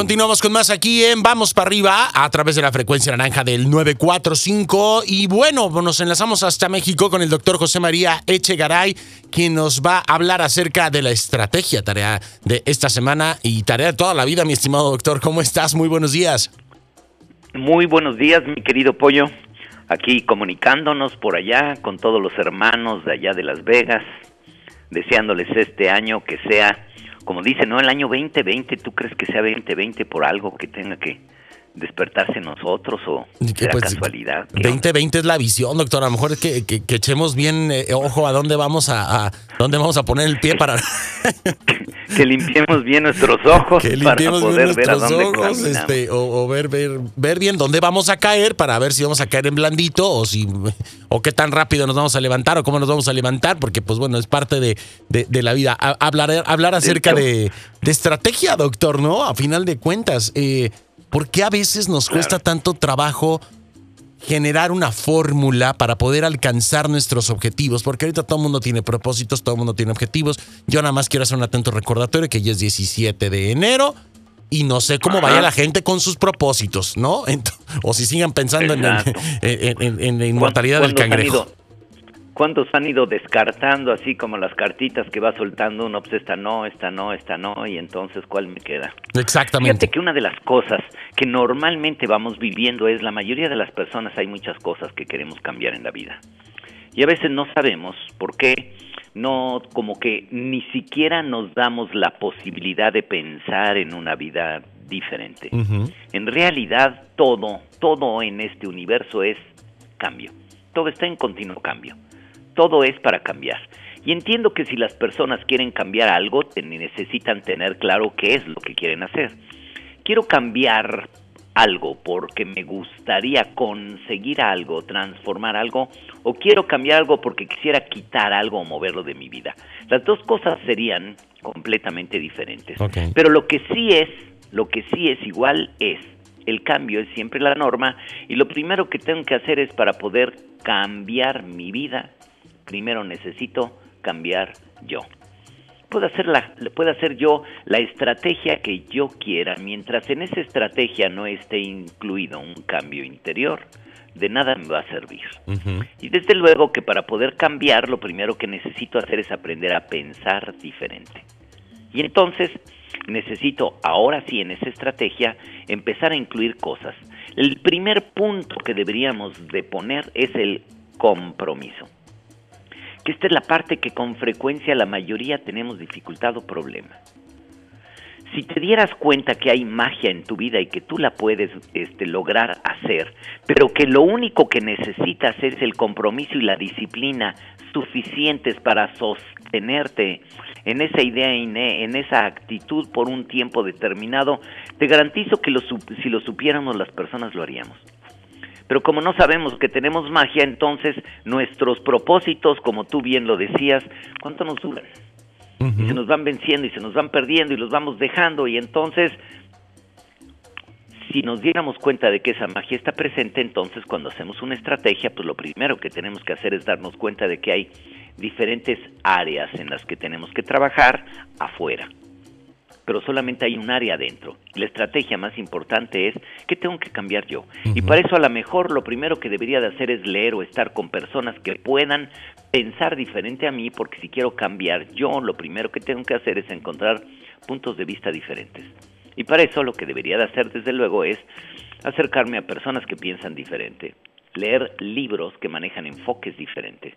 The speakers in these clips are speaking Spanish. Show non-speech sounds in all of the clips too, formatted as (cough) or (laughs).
Continuamos con más aquí en Vamos para arriba a través de la frecuencia naranja del 945 y bueno, nos enlazamos hasta México con el doctor José María Echegaray, quien nos va a hablar acerca de la estrategia, tarea de esta semana y tarea de toda la vida, mi estimado doctor. ¿Cómo estás? Muy buenos días. Muy buenos días, mi querido Pollo. Aquí comunicándonos por allá con todos los hermanos de allá de Las Vegas, deseándoles este año que sea como dice, ¿no? El año 2020, ¿tú crees que sea 2020 por algo que tenga que despertarse nosotros o será pues, casualidad? 2020 es la visión, doctor. A lo mejor es que, que, echemos bien eh, ojo a dónde vamos a, dónde vamos a poner el pie para (laughs) que limpiemos bien nuestros ojos que limpiemos para poder ver a dónde ojos, este, o, ver, ver, ver bien dónde vamos a caer para ver si vamos a caer en blandito o si o qué tan rápido nos vamos a levantar o cómo nos vamos a levantar, porque pues bueno, es parte de, de, la vida. Hablar, hablar acerca de, de, estrategia, doctor, ¿no? A final de cuentas, eh, ¿por qué a veces nos cuesta tanto trabajo generar una fórmula para poder alcanzar nuestros objetivos, porque ahorita todo el mundo tiene propósitos, todo el mundo tiene objetivos. Yo nada más quiero hacer un atento recordatorio que ya es 17 de enero y no sé cómo vaya la gente con sus propósitos, ¿no? (laughs) o si sigan pensando en, (laughs) en, la inmortalidad del cangrejo. ¿Cuántos han ido descartando así como las cartitas que va soltando uno? Pues esta no, esta no, esta no, y entonces ¿cuál me queda? Exactamente. Fíjate que una de las cosas que normalmente vamos viviendo es la mayoría de las personas hay muchas cosas que queremos cambiar en la vida. Y a veces no sabemos por qué, no como que ni siquiera nos damos la posibilidad de pensar en una vida diferente. En realidad todo, todo en este universo es cambio. Todo está en continuo cambio todo es para cambiar. Y entiendo que si las personas quieren cambiar algo, necesitan tener claro qué es lo que quieren hacer. Quiero cambiar algo porque me gustaría conseguir algo, transformar algo, o quiero cambiar algo porque quisiera quitar algo o moverlo de mi vida. Las dos cosas serían completamente diferentes. Pero lo que sí es, lo que sí es igual es, el cambio es siempre la norma y lo primero que tengo que hacer es para poder cambiar mi vida, primero necesito cambiar yo. Puedo hacer, la, puedo hacer yo la estrategia que yo quiera, mientras en esa estrategia no esté incluido un cambio interior, de nada me va a servir. Y desde luego que para poder cambiar, lo primero que necesito hacer es aprender a pensar diferente. Y entonces necesito, ahora sí, en esa estrategia, empezar a incluir cosas. El primer punto que deberíamos de poner es el compromiso que esta es la parte que con frecuencia la mayoría tenemos dificultad o problema. Si te dieras cuenta que hay magia en tu vida y que tú la puedes este, lograr hacer, pero que lo único que necesitas es el compromiso y la disciplina suficientes para sostenerte en esa idea, en esa actitud por un tiempo determinado, te garantizo que si lo supiéramos las personas lo haríamos. Pero como no sabemos que tenemos magia, entonces nuestros propósitos, como tú bien lo decías, ¿cuánto nos duran? Y se nos van venciendo y se nos van perdiendo y los vamos dejando y entonces si nos diéramos cuenta de que esa magia está presente, entonces cuando hacemos una estrategia, pues lo primero que tenemos que hacer es darnos cuenta de que hay diferentes áreas en las que tenemos que trabajar afuera pero solamente hay un área adentro. La estrategia más importante es qué tengo que cambiar yo. Y para eso a lo mejor lo primero que debería de hacer es leer o estar con personas que puedan pensar diferente a mí, porque si quiero cambiar yo, lo primero que tengo que hacer es encontrar puntos de vista diferentes. Y para eso lo que debería de hacer desde luego es acercarme a personas que piensan diferente, leer libros que manejan enfoques diferentes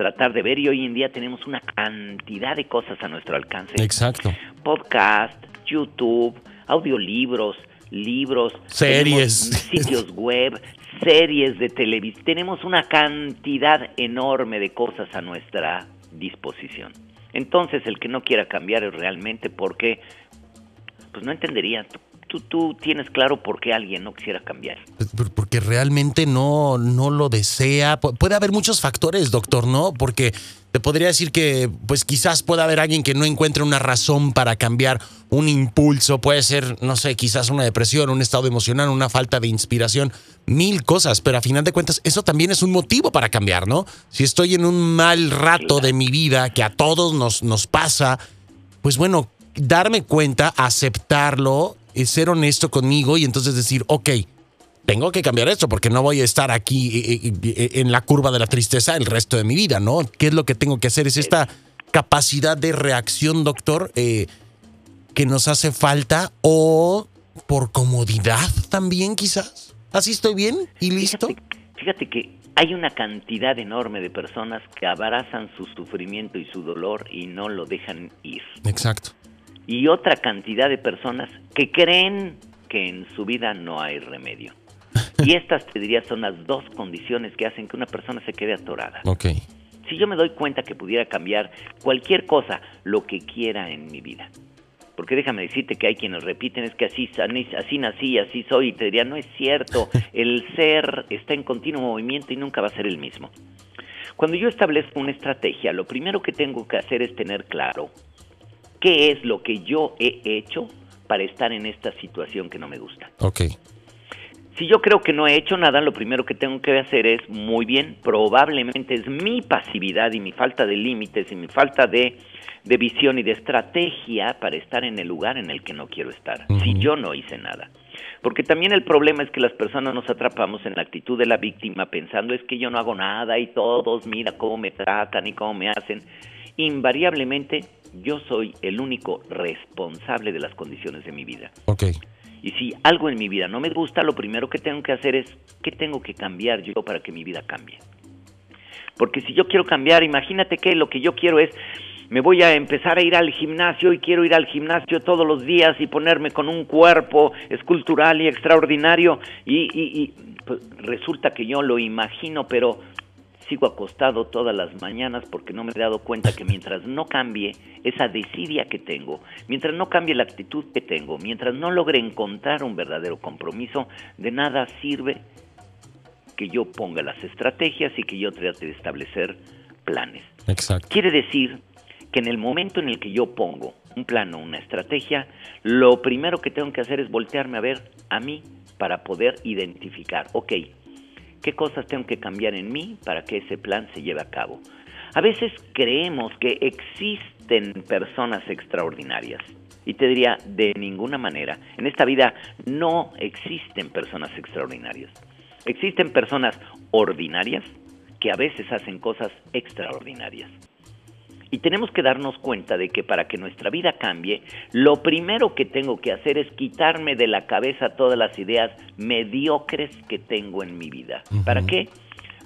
tratar de ver y hoy en día tenemos una cantidad de cosas a nuestro alcance. Exacto. Podcast, YouTube, audiolibros, libros, series, sitios web, series de televisión. Tenemos una cantidad enorme de cosas a nuestra disposición. Entonces, el que no quiera cambiar es realmente porque pues no entendería tú, tienes claro por qué alguien no quisiera cambiar. Pues, porque realmente no, no lo desea. puede haber muchos factores, doctor, ¿no? Porque te podría decir que, pues quizás pueda haber alguien que no encuentre una razón para cambiar un impulso. Puede ser, no sé, quizás una depresión, un estado emocional, una falta de inspiración, mil cosas. Pero a final de cuentas, eso también es un motivo para cambiar, ¿no? Si estoy en un mal rato de mi vida, que a todos nos, nos pasa, pues bueno, darme cuenta, aceptarlo ser honesto conmigo y entonces decir, ok, tengo que cambiar esto porque no voy a estar aquí eh, eh, eh, en la curva de la tristeza el resto de mi vida, ¿no? ¿Qué es lo que tengo que hacer? Es esta capacidad de reacción, doctor, que nos hace falta o por comodidad también quizás. Así estoy bien y listo. Fíjate, que hay una cantidad enorme de personas que abrazan su sufrimiento y su dolor y no lo dejan ir. Exacto. Y otra cantidad de personas que creen que en su vida no hay remedio. (laughs) Y estas, te diría, son las dos condiciones que hacen que una persona se quede atorada. Ok. Si yo me doy cuenta que pudiera cambiar cualquier cosa, lo que quiera en mi vida, porque déjame decirte que hay quienes repiten, es que así, así nací, así soy, y te diría, no es cierto, (laughs) el ser está en continuo movimiento y nunca va a ser el mismo. Cuando yo establezco una estrategia, lo primero que tengo que hacer es tener claro qué es lo que yo he hecho para estar en esta situación que no me gusta. Ok. Si yo creo que no he hecho nada, lo primero que tengo que hacer es, muy bien, probablemente es mi pasividad y mi falta de límites y mi falta de de visión y de estrategia para estar en el lugar en el que no quiero estar, si yo no hice nada. Porque también el problema es que las personas nos atrapamos en la actitud de la víctima pensando es que yo no hago nada y todos mira cómo me tratan y cómo me hacen. Invariablemente yo soy el único responsable de las condiciones de mi vida. Okay. Y si algo en mi vida no me gusta, lo primero que tengo que hacer es qué tengo que cambiar yo para que mi vida cambie. Porque si yo quiero cambiar, imagínate que lo que yo quiero es me voy a empezar a ir al gimnasio y quiero ir al gimnasio todos los días y ponerme con un cuerpo escultural y extraordinario y, pues, resulta que yo lo imagino, pero sigo acostado todas las mañanas porque no me he dado cuenta que mientras no cambie esa desidia que tengo, mientras no cambie la actitud que tengo, mientras no logre encontrar un verdadero compromiso, de nada sirve que yo ponga las estrategias y que yo trate de establecer planes. Exacto. Quiere decir que en el momento en el que yo pongo un plano, una estrategia, lo primero que tengo que hacer es voltearme a ver a mí para poder identificar, ok, ¿qué cosas tengo que cambiar en mí para que ese plan se lleve a cabo? A veces creemos que existen personas extraordinarias. Y te diría, de ninguna manera. En esta vida no existen personas extraordinarias. Existen personas ordinarias que a veces hacen cosas extraordinarias. Y tenemos que darnos cuenta de que para que nuestra vida cambie, lo primero que tengo que hacer es quitarme de la cabeza todas las ideas mediocres que tengo en mi vida. ¿Para qué?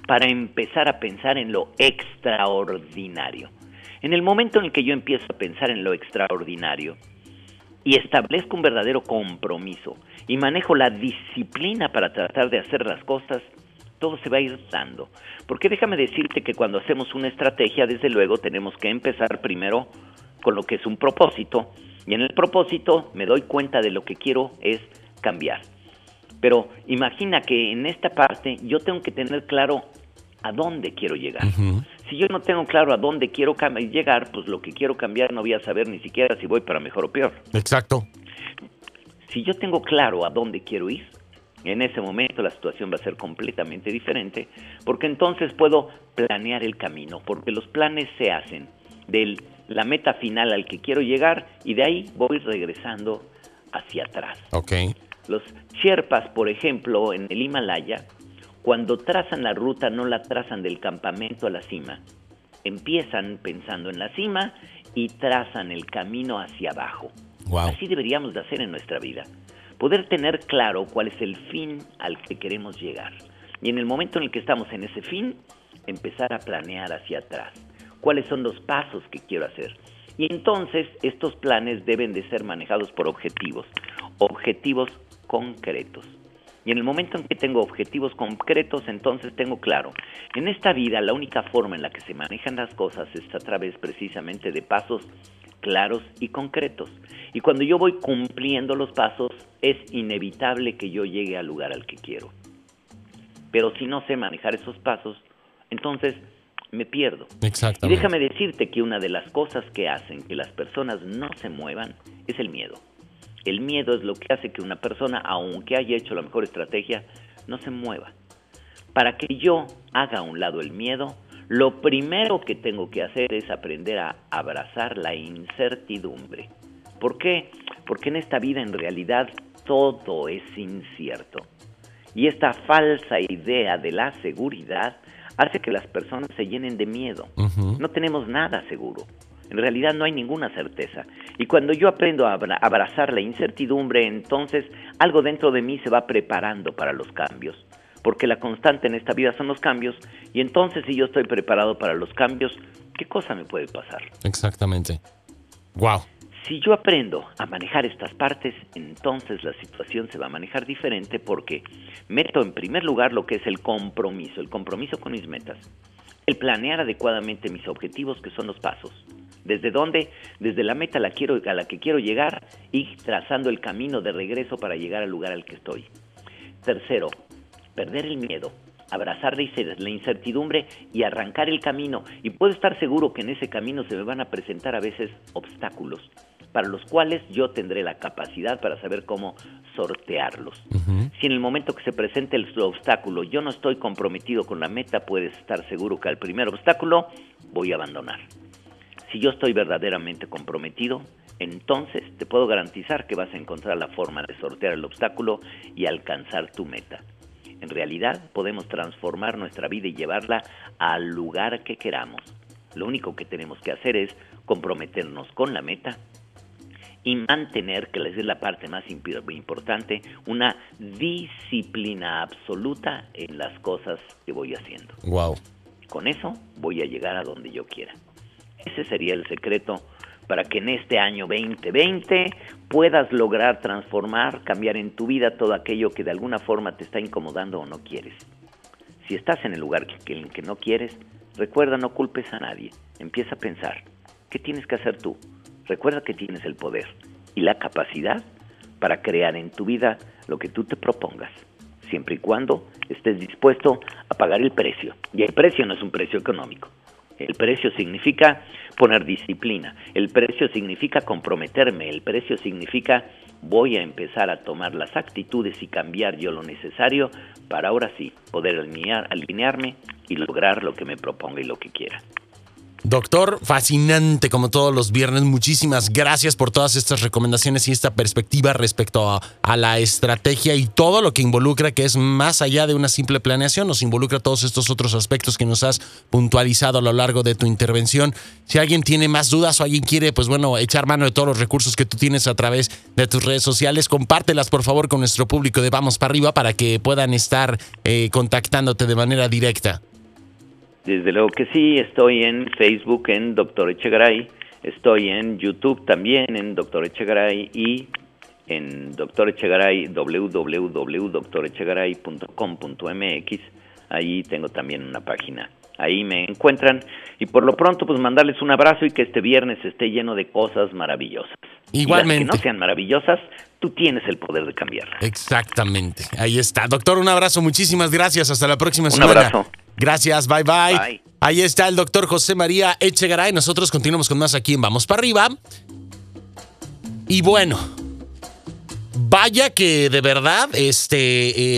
Para empezar a pensar en lo extraordinario. En el momento en el que yo empiezo a pensar en lo extraordinario y establezco un verdadero compromiso y manejo la disciplina para tratar de hacer las cosas, todo se va a ir dando. Porque déjame decirte que cuando hacemos una estrategia, desde luego tenemos que empezar primero con lo que es un propósito. Y en el propósito me doy cuenta de lo que quiero es cambiar. Pero imagina que en esta parte yo tengo que tener claro a dónde quiero llegar. Si yo no tengo claro a dónde quiero llegar, pues lo que quiero cambiar no voy a saber ni siquiera si voy para mejor o peor. Exacto. Si yo tengo claro a dónde quiero ir, en ese momento la situación va a ser completamente diferente, porque entonces puedo planear el camino, porque los planes se hacen de la meta final al que quiero llegar y de ahí voy regresando hacia atrás. Okay. Los Sherpas, por ejemplo, en el Himalaya, cuando trazan la ruta no la trazan del campamento a la cima, empiezan pensando en la cima y trazan el camino hacia abajo. Así deberíamos de hacer en nuestra vida poder tener claro cuál es el fin al que queremos llegar. Y en el momento en el que estamos en ese fin, empezar a planear hacia atrás. ¿Cuáles son los pasos que quiero hacer? Y entonces estos planes deben de ser manejados por objetivos, objetivos concretos. Y en el momento en que tengo objetivos concretos, entonces tengo claro, en esta vida la única forma en la que se manejan las cosas es a través precisamente de pasos claros y concretos. Y cuando yo voy cumpliendo los pasos, es inevitable que yo llegue al lugar al que quiero. Pero si no sé manejar esos pasos, entonces me pierdo. Exactamente. Y déjame decirte que una de las cosas que hacen que las personas no se muevan es el miedo. El miedo es lo que hace que una persona, aunque haya hecho la mejor estrategia, no se mueva. Para que yo haga a un lado el miedo, lo primero que tengo que hacer es aprender a abrazar la incertidumbre. ¿Por qué? porque en esta vida en realidad todo es incierto. Y esta falsa idea de la seguridad hace que las personas se llenen de miedo. No tenemos nada seguro. En realidad no hay ninguna certeza. Y cuando yo aprendo a abrazar la incertidumbre, entonces algo dentro de mí se va preparando para los cambios. Porque la constante en esta vida son los cambios. Y entonces si yo estoy preparado para los cambios, ¿qué cosa me puede pasar? Exactamente. Wow. Si yo aprendo a manejar estas partes, entonces la situación se va a manejar diferente porque meto en primer lugar lo que es el compromiso, el compromiso con mis metas, el planear adecuadamente mis objetivos, que son los pasos. ¿Desde dónde? Desde la meta la, quiero, a la que quiero llegar y trazando el camino de regreso para llegar al lugar al que estoy. Tercero, perder el miedo, abrazar la incertidumbre y arrancar el camino. Y puedo estar seguro que en ese camino se me van a presentar a veces obstáculos, para los cuales yo tendré la capacidad para saber cómo sortearlos. Si en el momento que se presente el obstáculo yo no estoy comprometido con la meta, puedes estar seguro que al primer obstáculo voy a abandonar. Si yo estoy verdaderamente comprometido, entonces te puedo garantizar que vas a encontrar la forma de sortear el obstáculo y alcanzar tu meta. En realidad podemos transformar nuestra vida y llevarla al lugar que queramos. Lo único que tenemos que hacer es comprometernos con la meta y mantener, que es la parte más importante, una disciplina absoluta en las cosas que voy haciendo. Wow. Con eso voy a llegar a donde yo quiera. Ese sería el secreto para que en este año 2020 puedas lograr transformar, cambiar en tu vida todo aquello que de alguna forma te está incomodando o no quieres. Si estás en el lugar que, en que no quieres, recuerda no culpes a nadie. Empieza a pensar, ¿qué tienes que hacer tú? Recuerda que tienes el poder y la capacidad para crear en tu vida lo que tú te propongas, siempre y cuando estés dispuesto a pagar el precio. Y el precio no es un precio económico, el precio significa poner disciplina, el precio significa comprometerme, el precio significa voy a empezar a tomar las actitudes y cambiar yo lo necesario para ahora sí poder alinearme y lograr lo que me proponga y lo que quiera. Doctor, fascinante como todos los viernes. Muchísimas gracias por todas estas recomendaciones y esta perspectiva respecto a, la estrategia y todo lo que involucra, que es más allá de una simple planeación, nos involucra todos estos otros aspectos que nos has puntualizado a lo largo de tu intervención. Si alguien tiene más dudas o alguien quiere, pues bueno, echar mano de todos los recursos que tú tienes a través de tus redes sociales, compártelas por favor con nuestro público de Vamos para arriba para que puedan estar eh, contactándote de manera directa. Desde luego que sí, estoy en Facebook en Doctor Echegaray, estoy en YouTube también en Doctor Echegaray y en Doctor Echegaray, www.doctorechegaray.com.mx. Ahí tengo también una página. Ahí me encuentran y por lo pronto pues mandarles un abrazo y que este viernes esté lleno de cosas maravillosas. Igualmente. Y que no sean maravillosas, tú tienes el poder de cambiarlas. Exactamente. Ahí está. Doctor, un abrazo. Muchísimas gracias. Hasta la próxima semana. Un abrazo. Gracias, bye, bye Ahí está el doctor José María Echegaray. Nosotros continuamos con más aquí en Vamos para arriba. Y bueno, vaya que de verdad, este... Eh,